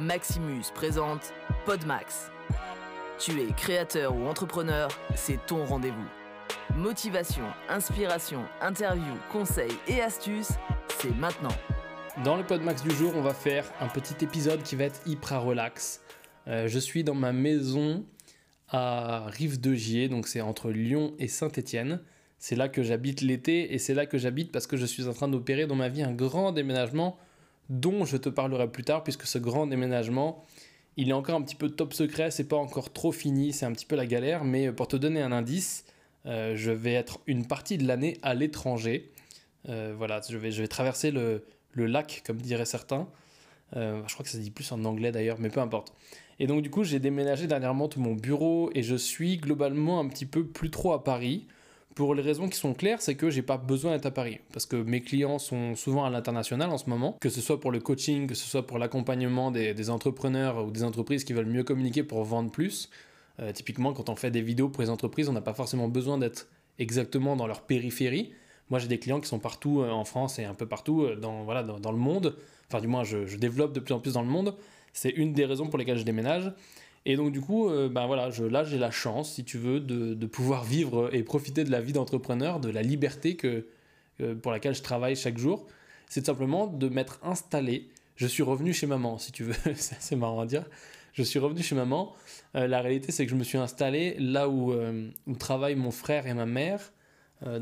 Maximus présente Podmax. Tu es créateur ou entrepreneur, c'est ton rendez-vous. Motivation, inspiration, interview, conseils et astuces, c'est maintenant. Dans le Podmax du jour, on va faire un petit épisode qui va être hyper relax. Euh, je suis dans ma maison à Rive de Gier, donc c'est entre Lyon et Saint-Étienne. C'est là que j'habite l'été et c'est là que j'habite parce que je suis en train d'opérer dans ma vie un grand déménagement dont je te parlerai plus tard, puisque ce grand déménagement, il est encore un petit peu top secret, c'est pas encore trop fini, c'est un petit peu la galère, mais pour te donner un indice, euh, je vais être une partie de l'année à l'étranger. Euh, voilà, je vais, je vais traverser le, le lac, comme diraient certains. Euh, je crois que ça se dit plus en anglais d'ailleurs, mais peu importe. Et donc du coup, j'ai déménagé dernièrement tout mon bureau et je suis globalement un petit peu plus trop à Paris. Pour les raisons qui sont claires, c'est que j'ai pas besoin d'être à Paris. Parce que mes clients sont souvent à l'international en ce moment, que ce soit pour le coaching, que ce soit pour l'accompagnement des, entrepreneurs ou des entreprises qui veulent mieux communiquer pour vendre plus. Euh, typiquement, quand on fait des vidéos pour les entreprises, on n'a pas forcément besoin d'être exactement dans leur périphérie. Moi, j'ai des clients qui sont partout euh, en France et un peu partout euh, dans, voilà, dans, le monde. Enfin, du moins, je, je, développe de plus en plus dans le monde. C'est une des raisons pour lesquelles je déménage. Et donc du coup, euh, ben voilà, là j'ai la chance, si tu veux, de, pouvoir vivre et profiter de la vie d'entrepreneur, de la liberté que, pour laquelle je travaille chaque jour. C'est simplement de m'être installé. Je suis revenu chez maman, si tu veux. c'est marrant à dire. Je suis revenu chez maman. Euh, la réalité, c'est que je me suis installé là où, euh, où travaillent mon frère et ma mère,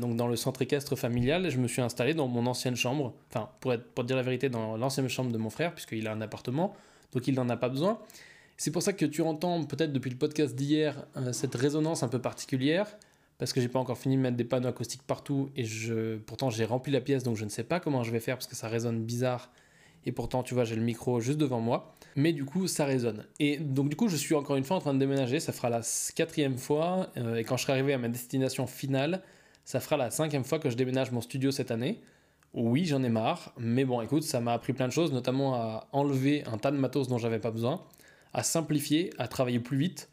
donc dans le centre équestre familial. Je me suis installé dans mon ancienne chambre. Enfin, pour dire la vérité, dans l'ancienne chambre de mon frère, puisqu'il a un appartement. Donc il n'en a pas besoin. C'est pour ça que tu entends peut-être depuis le podcast d'hier euh, cette résonance un peu particulière, parce que j'ai pas encore fini de mettre des panneaux acoustiques partout et je, pourtant j'ai rempli la pièce donc je ne sais pas comment je vais faire parce que ça résonne bizarre et pourtant tu vois j'ai le micro juste devant moi, mais du coup ça résonne. Et donc du coup je suis encore une fois en train de déménager, ça fera la quatrième fois euh, et quand je serai arrivé à ma destination finale, ça fera la cinquième fois que je déménage mon studio cette année. Oui, j'en ai marre, mais bon, écoute, ça m'a appris plein de choses, notamment à enlever un tas de matos dont j'avais pas besoin à simplifier, à travailler plus vite.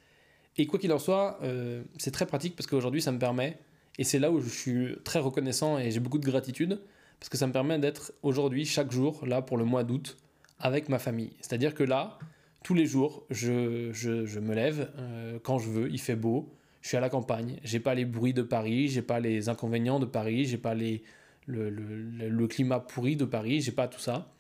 Et quoi qu'il en soit, euh, c'est très pratique parce qu'aujourd'hui, ça me permet, et c'est là où je suis très reconnaissant et j'ai beaucoup de gratitude, parce que ça me permet d'être aujourd'hui, chaque jour, là pour le mois d'août, avec ma famille. C'est-à-dire que là, tous les jours, je, je, me lève euh, quand je veux, il fait beau, je suis à la campagne, j'ai pas les bruits de Paris, j'ai pas les inconvénients de Paris, j'ai pas les, le, le, le climat pourri de Paris, j'ai pas tout ça.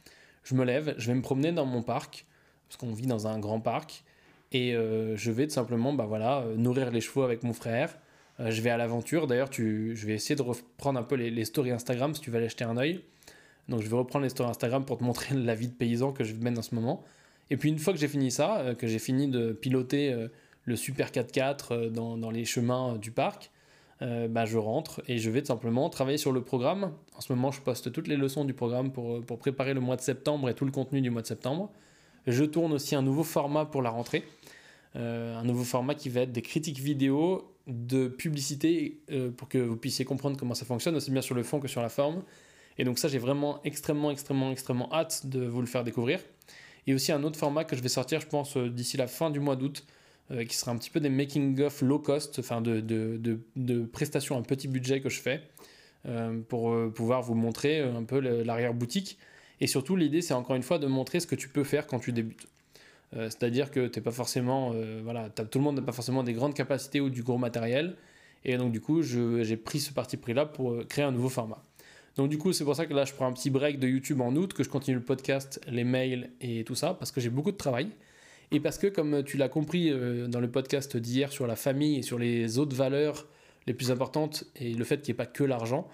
Je me lève, je vais me promener dans mon parc, parce qu'on vit dans un grand parc. Et euh, je vais tout simplement bah voilà, euh, nourrir les chevaux avec mon frère. Euh, je vais à l'aventure. D'ailleurs, je vais essayer de reprendre un peu les, stories Instagram si tu veux aller jeter un oeil. Donc je vais reprendre les stories Instagram pour te montrer la vie de paysan que je mène en ce moment. Et puis une fois que j'ai fini ça, que j'ai fini de piloter le Super 4x4 dans, dans, les chemins du parc, bah, je rentre et je vais tout simplement travailler sur le programme. En ce moment, je poste toutes les leçons du programme pour, pour préparer le mois de septembre et tout le contenu du mois de septembre. Je tourne aussi un nouveau format pour la rentrée. Euh, un nouveau format qui va être des critiques vidéo de publicité euh, pour que vous puissiez comprendre comment ça fonctionne, aussi bien sur le fond que sur la forme. Et donc ça, j'ai vraiment extrêmement, extrêmement, extrêmement hâte de vous le faire découvrir. Et aussi un autre format que je vais sortir, je pense, euh, d'ici la fin du mois d'août, qui sera un petit peu des making-of low cost, enfin de, de, de, prestations à petit budget que je fais, pour pouvoir vous montrer un peu l'arrière-boutique. Et surtout, l'idée, c'est encore une fois de montrer ce que tu peux faire quand tu débutes. Euh, c'est-à-dire que t'es pas forcément, euh, voilà, tout le monde n'a pas forcément des grandes capacités ou du gros matériel. Et donc, du coup, j'ai pris ce parti pris-là pour euh, créer un nouveau format. Donc, du coup, c'est pour ça que là, je prends un petit break de YouTube en août, que je continue le podcast, les mails et tout ça, parce que j'ai beaucoup de travail. Et parce que, comme tu l'as compris dans le podcast d'hier sur la famille et sur les autres valeurs les plus importantes et le fait qu'il n'y ait pas que l'argent,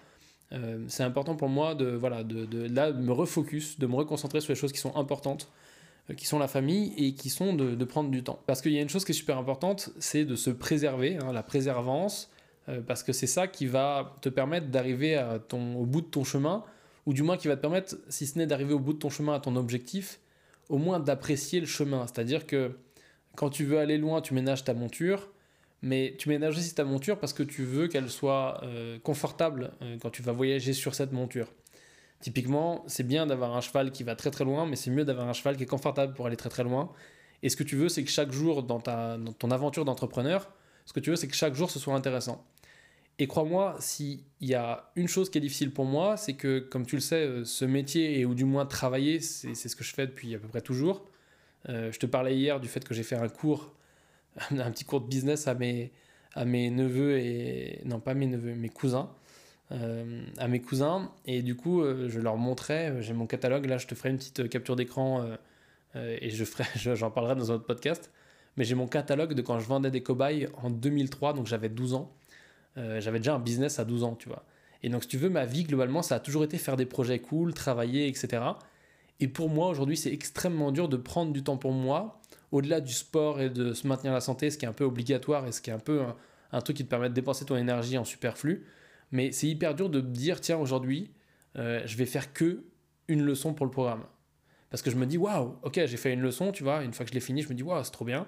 euh, c'est important pour moi de, voilà, de, de, là, me refocus, de me reconcentrer sur les choses qui sont importantes, euh, qui sont la famille et qui sont de, prendre du temps. Parce qu'il y a une chose qui est super importante, c'est de se préserver, hein, la préservance, euh, parce que c'est ça qui va te permettre d'arriver au bout de ton chemin, ou du moins qui va te permettre, si ce n'est d'arriver au bout de ton chemin à ton objectif, au moins d'apprécier le chemin. C'est-à-dire que quand tu veux aller loin, tu ménages ta monture, mais tu ménages aussi ta monture parce que tu veux qu'elle soit euh, confortable euh, quand tu vas voyager sur cette monture. Typiquement, c'est bien d'avoir un cheval qui va très très loin, mais c'est mieux d'avoir un cheval qui est confortable pour aller très très loin. Et ce que tu veux, c'est que chaque jour dans, ta, ton aventure d'entrepreneur, ce que tu veux, c'est que chaque jour ce soit intéressant. Et crois-moi, s'il y a une chose qui est difficile pour moi, c'est que, comme tu le sais, euh, ce métier, et ou du moins travailler, c'est ce que je fais depuis à peu près toujours, je te parlais hier du fait que j'ai fait un cours, un petit cours de business à mes, à mes neveux et... Non, pas mes neveux, mes cousins. à mes cousins. Et du coup, je leur montrais, j'ai mon catalogue, là je te ferai une petite capture d'écran et je ferai, j'en parlerai dans un autre podcast. Mais j'ai mon catalogue de quand je vendais des cobayes en 2003, donc j'avais 12 ans. j'avais déjà un business à 12 ans, tu vois. Et donc, si tu veux, ma vie, globalement, ça a toujours été faire des projets cool, travailler, etc. Et pour moi, aujourd'hui, c'est extrêmement dur de prendre du temps pour moi, au-delà du sport et de se maintenir la santé, ce qui est un peu obligatoire et ce qui est un peu un, truc qui te permet de dépenser ton énergie en superflu. Mais c'est hyper dur de dire, tiens, aujourd'hui, euh, je vais faire que une leçon pour le programme. Parce que je me dis, waouh, ok, j'ai fait une leçon, tu vois, une fois que je l'ai fini, je me dis, waouh, c'est trop bien.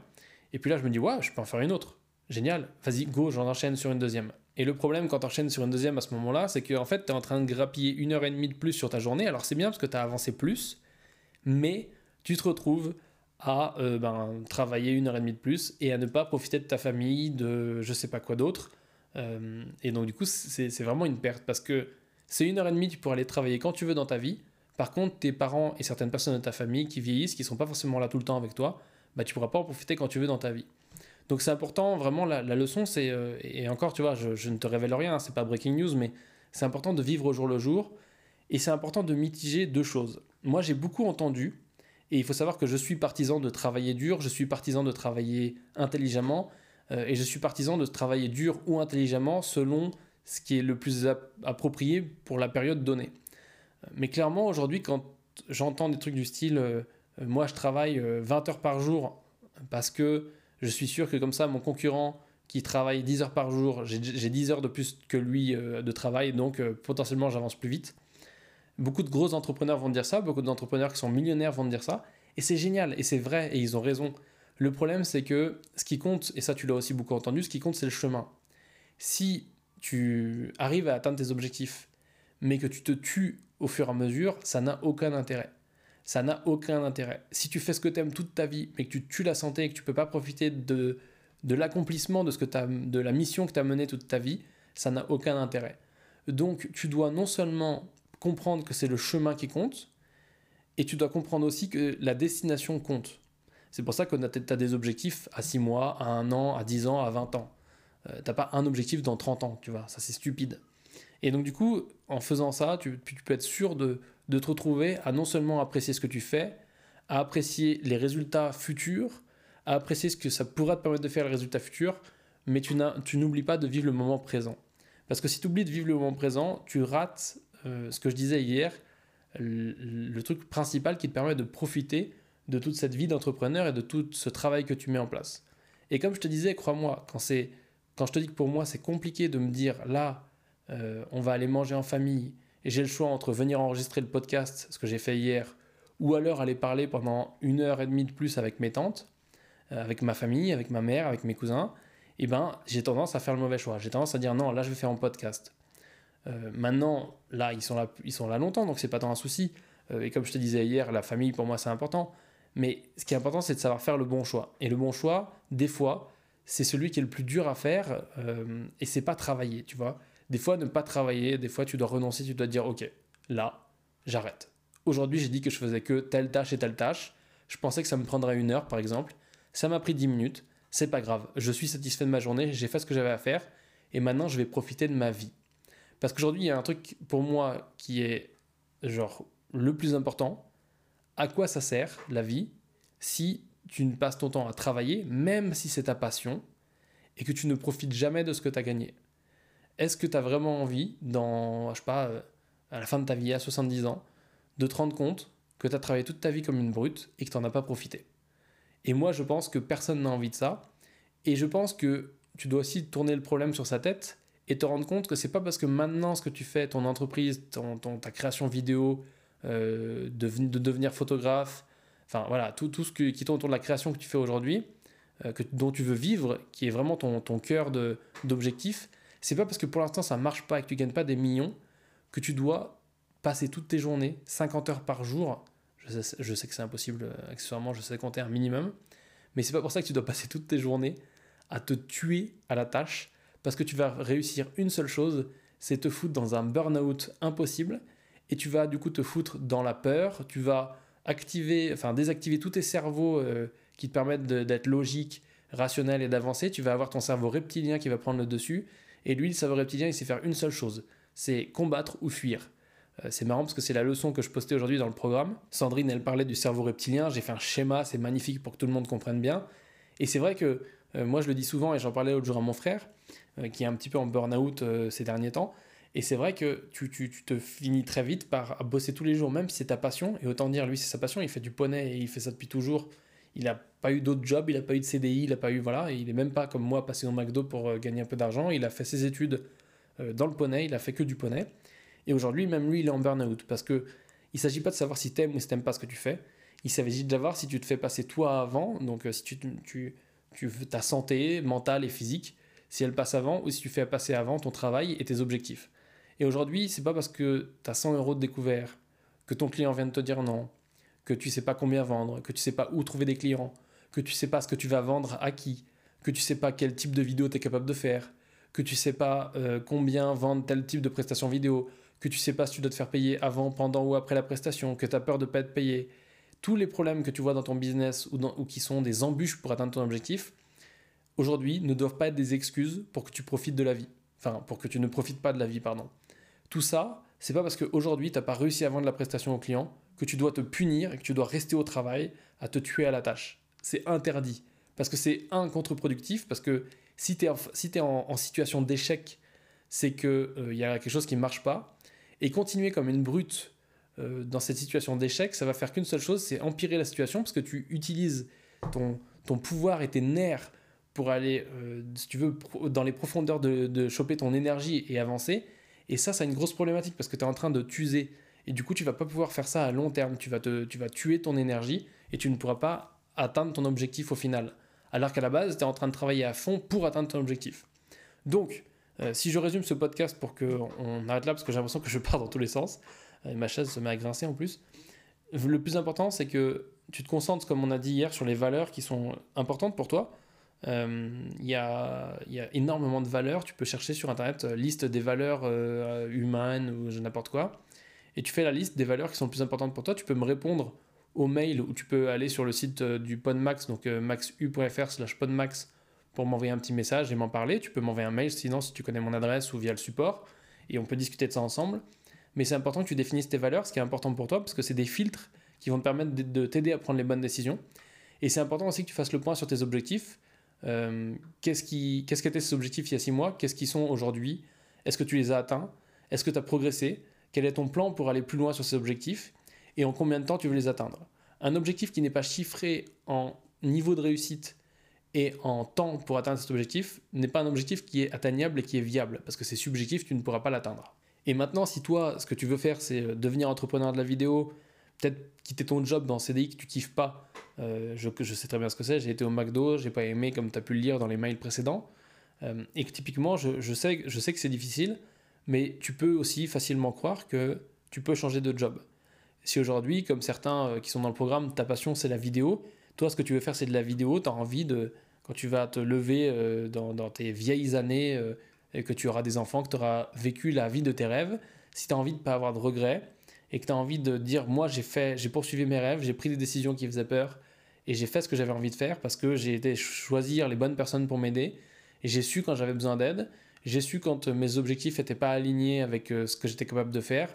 Et puis là, je me dis, waouh, je peux en faire une autre. Génial, vas-y, go, j'en enchaîne sur une deuxième. Et le problème quand tu enchaînes sur une deuxième à ce moment-là, c'est qu'en fait, tu es en train de grappiller une heure et demie de plus sur ta journée. Alors c'est bien parce que tu as avancé plus, mais tu te retrouves à euh, ben, travailler une heure et demie de plus et à ne pas profiter de ta famille, de je sais pas quoi d'autre. Euh, et donc du coup, c'est vraiment une perte parce que c'est une heure et demie, tu pourras aller travailler quand tu veux dans ta vie. Par contre, tes parents et certaines personnes de ta famille qui vieillissent, qui sont pas forcément là tout le temps avec toi, bah, tu pourras pas en profiter quand tu veux dans ta vie. Donc c'est important, vraiment, la, leçon, c'est, euh, et encore, tu vois, je, ne te révèle rien, c'est pas breaking news, mais c'est important de vivre au jour le jour, et c'est important de mitiger deux choses. Moi, j'ai beaucoup entendu, et il faut savoir que je suis partisan de travailler dur, je suis partisan de travailler intelligemment, euh, et je suis partisan de travailler dur ou intelligemment selon ce qui est le plus approprié pour la période donnée. Mais clairement, aujourd'hui, quand j'entends des trucs du style, euh, moi je travaille 20 heures par jour parce que je suis sûr que comme ça, mon concurrent qui travaille 10 heures par jour, j'ai 10 heures de plus que lui euh, de travail, donc euh, potentiellement j'avance plus vite. Beaucoup de gros entrepreneurs vont dire ça, beaucoup d'entrepreneurs qui sont millionnaires vont dire ça, et c'est génial, et c'est vrai, et ils ont raison. Le problème, c'est que ce qui compte, et ça tu l'as aussi beaucoup entendu, ce qui compte, c'est le chemin. Si tu arrives à atteindre tes objectifs, mais que tu te tues au fur et à mesure, ça n'a aucun intérêt ça n'a aucun intérêt. Si tu fais ce que tu aimes toute ta vie, mais que tu tues la santé et que tu peux pas profiter de, de l'accomplissement de, ce que de la mission que tu as menée toute ta vie, ça n'a aucun intérêt. Donc tu dois non seulement comprendre que c'est le chemin qui compte, et tu dois comprendre aussi que la destination compte. C'est pour ça que tu as des objectifs à 6 mois, à 1 an, à 10 ans, à 20 ans. Euh, t'as pas un objectif dans 30 ans, tu vois, ça c'est stupide. Et donc du coup, en faisant ça, tu, tu peux être sûr de, de te retrouver à non seulement apprécier ce que tu fais, à apprécier les résultats futurs, à apprécier ce que ça pourra te permettre de faire les résultats futurs, mais tu n'oublies pas de vivre le moment présent. Parce que si tu oublies de vivre le moment présent, tu rates euh, ce que je disais hier, le, truc principal qui te permet de profiter de toute cette vie d'entrepreneur et de tout ce travail que tu mets en place. Et comme je te disais, crois-moi, quand, quand je te dis que pour moi c'est compliqué de me dire là, euh, on va aller manger en famille, et j'ai le choix entre venir enregistrer le podcast, ce que j'ai fait hier, ou alors aller parler pendant une heure et demie de plus avec mes tantes, euh, avec ma famille, avec ma mère, avec mes cousins, et eh ben j'ai tendance à faire le mauvais choix. J'ai tendance à dire non, là je vais faire un podcast. Euh, maintenant, là ils sont là, ils sont là longtemps, donc c'est pas tant un souci. Euh, et comme je te disais hier, la famille pour moi c'est important. Mais ce qui est important, c'est de savoir faire le bon choix. Et le bon choix, des fois, c'est celui qui est le plus dur à faire, et c'est pas travailler, tu vois. Des fois, ne pas travailler, des fois, tu dois renoncer, tu dois dire, OK, là, j'arrête. Aujourd'hui, j'ai dit que je faisais que telle tâche et telle tâche. Je pensais que ça me prendrait une heure, par exemple. Ça m'a pris 10 minutes. C'est pas grave. Je suis satisfait de ma journée, j'ai fait ce que j'avais à faire. Et maintenant, je vais profiter de ma vie. Parce qu'aujourd'hui, il y a un truc pour moi qui est genre le plus important. À quoi ça sert la vie si tu ne passes ton temps à travailler, même si c'est ta passion, et que tu ne profites jamais de ce que tu as gagné? Est-ce que tu as vraiment envie, dans, je sais euh, à la fin de ta vie, à 70 ans, de te rendre compte que tu as travaillé toute ta vie comme une brute et que tu n'en as pas profité? Et moi, je pense que personne n'a envie de ça. Et je pense que tu dois aussi tourner le problème sur sa tête et te rendre compte que c'est pas parce que maintenant ce que tu fais, ton entreprise, ton, ta création vidéo, euh, de, devenir photographe, enfin voilà, tout, tout ce qui tourne autour de la création que tu fais aujourd'hui, euh, dont tu veux vivre, qui est vraiment ton, ton cœur d'objectif, c'est pas parce que pour l'instant ça marche pas et que tu gagnes pas des millions que tu dois passer toutes tes journées, 50 heures par jour. Je sais, que c'est impossible, euh, accessoirement, je sais compter un minimum. Mais c'est pas pour ça que tu dois passer toutes tes journées à te tuer à la tâche parce que tu vas réussir une seule chose, c'est te foutre dans un burn-out impossible et tu vas du coup te foutre dans la peur, tu vas activer, enfin désactiver tous tes cerveaux euh, qui te permettent d'être logique, rationnel et d'avancer, tu vas avoir ton cerveau reptilien qui va prendre le dessus. Et lui, le cerveau reptilien, il sait faire une seule chose, c'est combattre ou fuir. Euh, c'est marrant parce que c'est la leçon que je postais aujourd'hui dans le programme. Sandrine, elle parlait du cerveau reptilien. J'ai fait un schéma, c'est magnifique pour que tout le monde comprenne bien. Et c'est vrai que euh, moi, je le dis souvent et j'en parlais l'autre jour à mon frère, qui est un petit peu en burn-out ces derniers temps. Et c'est vrai que tu, tu, te finis très vite par bosser tous les jours, même si c'est ta passion. Et autant dire, lui, c'est sa passion. Il fait du poney et il fait ça depuis toujours. Il n'a pas eu d'autres jobs, il n'a pas eu de CDI, il n'a pas eu. Voilà, il est même pas comme moi passé au McDo pour gagner un peu d'argent. Il a fait ses études dans le poney, il a fait que du poney. Et aujourd'hui, même lui, il est en burn-out parce que il s'agit pas de savoir si t'aimes ou si t'aimes pas ce que tu fais. Il s'agit de savoir si tu te fais passer toi avant, donc euh, si tu, tu, tu ta santé mentale et physique, si elle passe avant ou si tu fais passer avant ton travail et tes objectifs. Et aujourd'hui, c'est pas parce que tu as 100 euros de découvert, que ton client vient de te dire non, que tu sais pas combien vendre, que tu sais pas où trouver des clients, que tu sais pas ce que tu vas vendre à qui, que tu sais pas quel type de vidéo tu es capable de faire, que tu sais pas euh, combien vendre tel type de prestation vidéo, que tu sais pas si tu dois te faire payer avant, pendant ou après la prestation, que tu as peur de ne pas être payé, tous les problèmes que tu vois dans ton business ou qui sont des embûches pour atteindre ton objectif, aujourd'hui ne doivent pas être des excuses pour que tu profites de la vie. Enfin, pour que tu ne profites pas de la vie, pardon. Tout ça, c'est pas parce qu'aujourd'hui tu n'as pas réussi à vendre la prestation au client que tu dois te punir et que tu dois rester au travail à te tuer à la tâche. C'est interdit. Parce que c'est un contre-productif, parce que si tu es, si es en, situation d'échec, c'est qu'il euh, y a quelque chose qui ne marche pas. Et continuer comme une brute euh, dans cette situation d'échec, ça va faire qu'une seule chose, c'est empirer la situation parce que tu utilises ton, ton pouvoir et tes nerfs pour aller, euh, si tu veux, dans les profondeurs de, choper ton énergie et avancer. Et ça, c'est une grosse problématique parce que tu es en train de t'user. Et du coup, tu vas pas pouvoir faire ça à long terme. Tu vas, te, tu vas tuer ton énergie et tu ne pourras pas atteindre ton objectif au final. Alors qu'à la base, tu es en train de travailler à fond pour atteindre ton objectif. Donc, euh, si je résume ce podcast pour qu'on arrête là, parce que j'ai l'impression que je pars dans tous les sens, euh, ma chaise se met à grincer en plus, le plus important, c'est que tu te concentres, comme on a dit hier, sur les valeurs qui sont importantes pour toi. Euh, il y, a, énormément de valeurs. Tu peux chercher sur Internet liste des valeurs humaines ou n'importe quoi. Et tu fais la liste des valeurs qui sont les plus importantes pour toi. Tu peux me répondre au mail ou tu peux aller sur le site du Podmax, donc maxu.fr slash podmax pour m'envoyer un petit message et m'en parler. Tu peux m'envoyer un mail sinon si tu connais mon adresse ou via le support et on peut discuter de ça ensemble. Mais c'est important que tu définisses tes valeurs, ce qui est important pour toi parce que c'est des filtres qui vont te permettre de t'aider à prendre les bonnes décisions. Et c'est important aussi que tu fasses le point sur tes objectifs. Euh, qu'est-ce qui, qu'est-ce qu'étaient ces objectifs il y a six mois? Qu'est-ce qu'ils sont aujourd'hui? Est-ce que tu les as atteints? Est-ce que tu as progressé? Quel est ton plan pour aller plus loin sur ces objectifs? Et en combien de temps tu veux les atteindre? Un objectif qui n'est pas chiffré en niveau de réussite et en temps pour atteindre cet objectif n'est pas un objectif qui est atteignable et qui est viable, parce que c'est subjectif, tu ne pourras pas l'atteindre. Et maintenant, si toi, ce que tu veux faire, c'est euh, devenir entrepreneur de la vidéo, peut-être quitter ton job dans CDI que tu kiffes pas, euh, je, sais très bien ce que c'est, j'ai été au McDo, j'ai pas aimé comme tu as pu le lire dans les mails précédents, euh, et que typiquement, je, sais, que c'est difficile, mais tu peux aussi facilement croire que tu peux changer de job. Si aujourd'hui, comme certains qui sont dans le programme, ta passion c'est la vidéo, toi ce que tu veux faire c'est de la vidéo, tu as envie de quand tu vas te lever euh, dans, tes vieilles années euh, et que tu auras des enfants, que tu auras vécu la vie de tes rêves, si tu as envie de ne pas avoir de regrets et que tu as envie de dire moi j'ai fait, j'ai poursuivi mes rêves, j'ai pris des décisions qui faisaient peur et j'ai fait ce que j'avais envie de faire parce que j'ai été choisir les bonnes personnes pour m'aider et j'ai su quand j'avais besoin d'aide, j'ai su quand mes objectifs n'étaient pas alignés avec euh, ce que j'étais capable de faire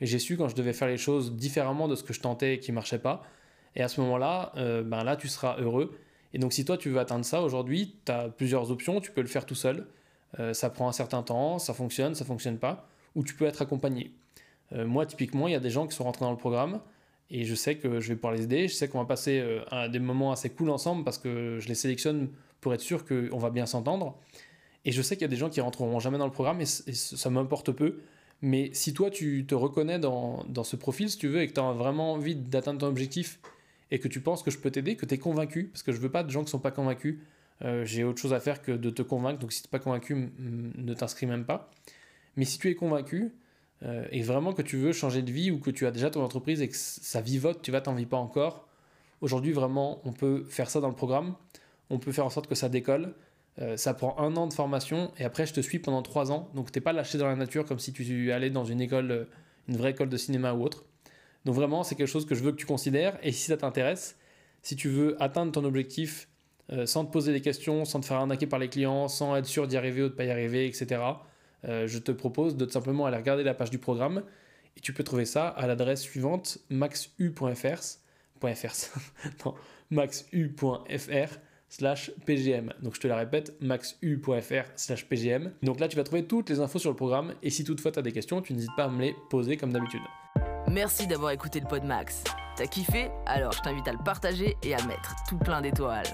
et j'ai su quand je devais faire les choses différemment de ce que je tentais et qui marchait pas. Et à ce moment-là, ben là, tu seras heureux et donc, si toi, tu veux atteindre ça aujourd'hui, tu as plusieurs options. Tu peux le faire tout seul. Euh, ça prend un certain temps, ça fonctionne, ça fonctionne pas. Ou tu peux être accompagné. Euh, moi, typiquement, il y a des gens qui sont rentrés dans le programme et je sais que je vais pouvoir les aider. Je sais qu'on va passer euh, des moments assez cool ensemble parce que je les sélectionne pour être sûr qu'on va bien s'entendre. Et je sais qu'il y a des gens qui rentreront jamais dans le programme et, ça m'importe peu. Mais si toi, tu te reconnais dans, dans ce profil, si tu veux, et que tu as vraiment envie d'atteindre ton objectif et que tu penses que je peux t'aider, que tu es convaincu, parce que je veux pas de gens qui sont pas convaincus. Euh, j'ai autre chose à faire que de te convaincre, donc si tu n'es pas convaincu, ne t'inscris même pas. Mais si tu es convaincu, euh, et vraiment que tu veux changer de vie ou que tu as déjà ton entreprise et que ça vivote, tu vas t'en vis pas encore, aujourd'hui vraiment on peut faire ça dans le programme, on peut faire en sorte que ça décolle. Euh, ça prend un an de formation et après je te suis pendant trois ans, donc t'es pas lâché dans la nature comme si tu allais dans une école, une vraie école de cinéma ou autre. Donc vraiment, c'est quelque chose que je veux que tu considères. Et si ça t'intéresse, si tu veux atteindre ton objectif euh, sans te poser des questions, sans te faire arnaquer par les clients, sans être sûr d'y arriver ou de pas y arriver, etc., euh, je te propose de tout simplement aller regarder la page du programme. Et tu peux trouver ça à l'adresse suivante maxu.fr slash pgm. Donc je te la répète, maxu.fr slash pgm. Donc là tu vas trouver toutes les infos sur le programme et si toutefois tu as des questions, tu n'hésites pas à me les poser comme d'habitude. Merci d'avoir écouté le Pod Max. T'as kiffé? Alors je t'invite à le partager et à mettre tout plein d'étoiles.